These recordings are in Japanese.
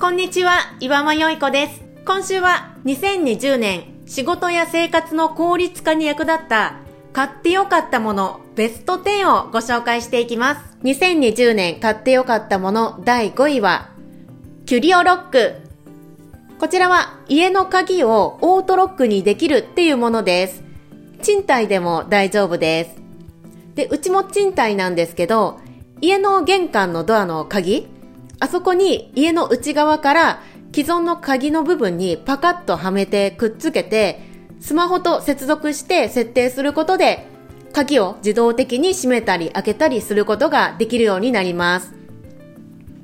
こんにちは、岩間よいこです。今週は2020年仕事や生活の効率化に役立った買ってよかったものベスト10をご紹介していきます。2020年買ってよかったもの第5位は、キュリオロック。こちらは家の鍵をオートロックにできるっていうものです。賃貸でも大丈夫です。で、うちも賃貸なんですけど、家の玄関のドアの鍵あそこに家の内側から既存の鍵の部分にパカッとはめてくっつけて、スマホと接続して設定することで、鍵を自動的に閉めたり開けたりすることができるようになります。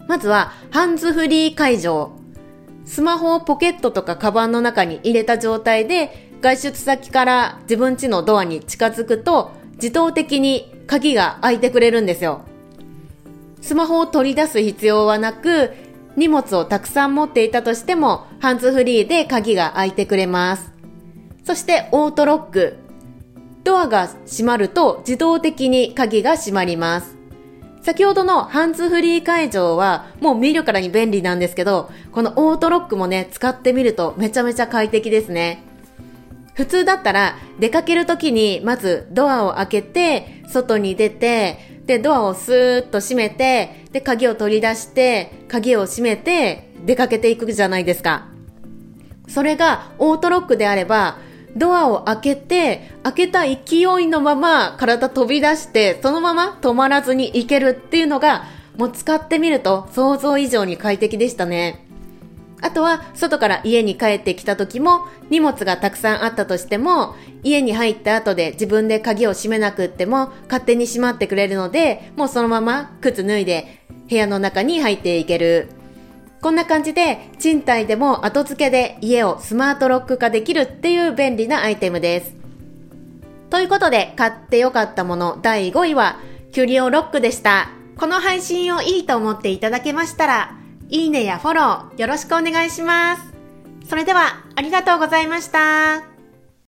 まずは、ハンズフリー解除。スマホをポケットとかカバンの中に入れた状態で、外出先から自分家のドアに近づくと、自動的に鍵が開いてくれるんですよ。スマホを取り出す必要はなく、荷物をたくさん持っていたとしても、ハンズフリーで鍵が開いてくれます。そしてオートロック。ドアが閉まると自動的に鍵が閉まります。先ほどのハンズフリー解除はもう見るからに便利なんですけど、このオートロックもね、使ってみるとめちゃめちゃ快適ですね。普通だったら出かけるときにまずドアを開けて、外に出て、で、ドアをスーッと閉めて、で、鍵を取り出して、鍵を閉めて、出かけていくじゃないですか。それがオートロックであれば、ドアを開けて、開けた勢いのまま体飛び出して、そのまま止まらずに行けるっていうのが、もう使ってみると想像以上に快適でしたね。あとは、外から家に帰ってきた時も、荷物がたくさんあったとしても、家に入った後で自分で鍵を閉めなくっても、勝手に閉まってくれるので、もうそのまま靴脱いで、部屋の中に入っていける。こんな感じで、賃貸でも後付けで家をスマートロック化できるっていう便利なアイテムです。ということで、買ってよかったもの第5位は、キュリオロックでした。この配信をいいと思っていただけましたら、いいねやフォローよろしくお願いします。それではありがとうございました。